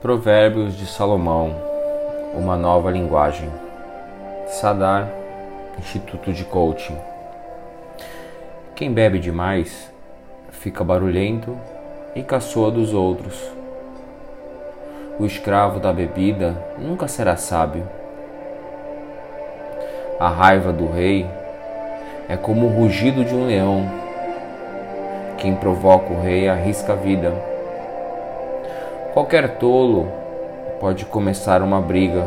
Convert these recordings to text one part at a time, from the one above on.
Provérbios de Salomão Uma nova linguagem. Sadar, Instituto de Coaching. Quem bebe demais fica barulhento e caçoa dos outros. O escravo da bebida nunca será sábio. A raiva do rei é como o rugido de um leão. Quem provoca o rei arrisca a vida. Qualquer tolo pode começar uma briga.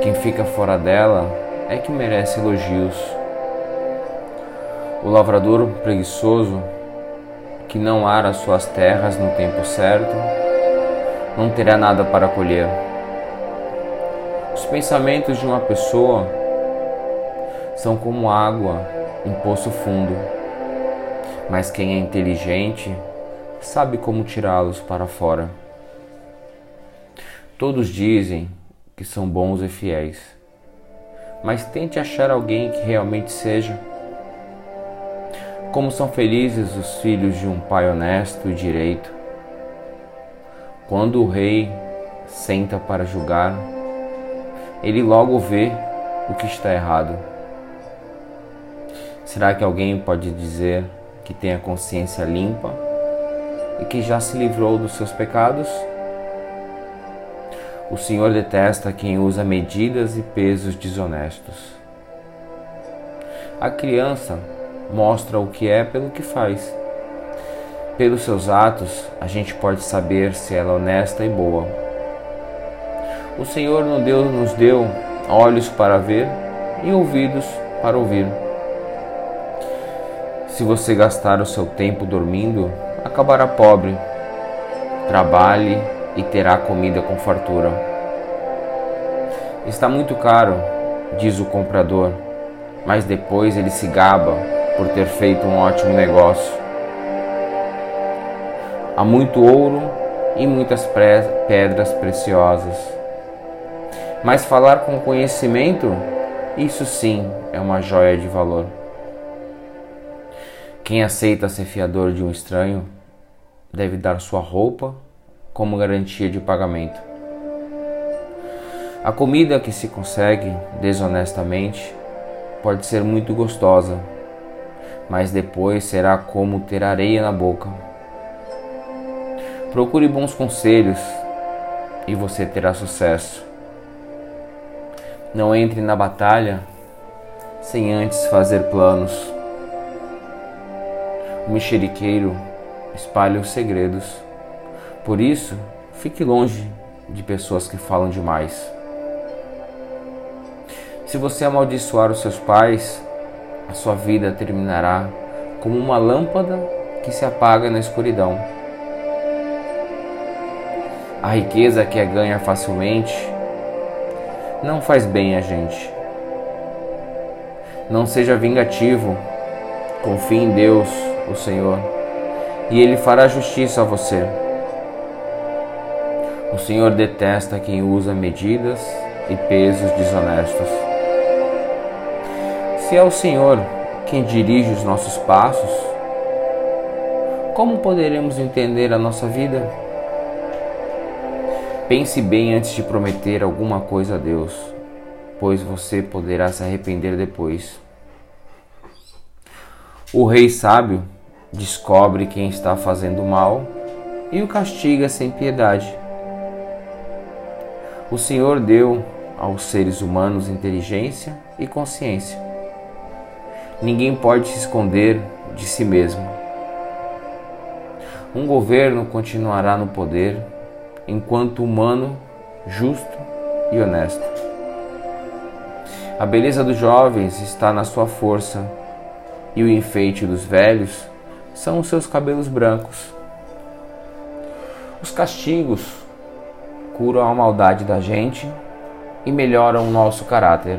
Quem fica fora dela é que merece elogios. O lavrador preguiçoso, que não ara suas terras no tempo certo, não terá nada para colher. Os pensamentos de uma pessoa são como água em poço fundo, mas quem é inteligente sabe como tirá-los para fora. Todos dizem que são bons e fiéis, mas tente achar alguém que realmente seja. Como são felizes os filhos de um pai honesto e direito. Quando o rei senta para julgar, ele logo vê o que está errado. Será que alguém pode dizer que tem a consciência limpa e que já se livrou dos seus pecados? O Senhor detesta quem usa medidas e pesos desonestos. A criança mostra o que é pelo que faz. Pelos seus atos, a gente pode saber se ela é honesta e boa. O Senhor nos deu olhos para ver e ouvidos para ouvir. Se você gastar o seu tempo dormindo, acabará pobre. Trabalhe e terá comida com fartura. Está muito caro, diz o comprador, mas depois ele se gaba por ter feito um ótimo negócio. Há muito ouro e muitas pedras preciosas. Mas falar com conhecimento, isso sim é uma joia de valor. Quem aceita ser fiador de um estranho deve dar sua roupa como garantia de pagamento. A comida que se consegue desonestamente pode ser muito gostosa, mas depois será como ter areia na boca. Procure bons conselhos e você terá sucesso. Não entre na batalha sem antes fazer planos. O mexeriqueiro espalha os segredos. Por isso, fique longe de pessoas que falam demais. Se você amaldiçoar os seus pais, a sua vida terminará como uma lâmpada que se apaga na escuridão. A riqueza que é ganha facilmente não faz bem a gente. Não seja vingativo, confie em Deus o Senhor, e Ele fará justiça a você. O Senhor detesta quem usa medidas e pesos desonestos. Se é o Senhor quem dirige os nossos passos, como poderemos entender a nossa vida? Pense bem antes de prometer alguma coisa a Deus, pois você poderá se arrepender depois. O rei sábio descobre quem está fazendo mal e o castiga sem piedade. O Senhor deu aos seres humanos inteligência e consciência. Ninguém pode se esconder de si mesmo. Um governo continuará no poder enquanto humano, justo e honesto. A beleza dos jovens está na sua força e o enfeite dos velhos são os seus cabelos brancos. Os castigos curam a maldade da gente e melhoram o nosso caráter.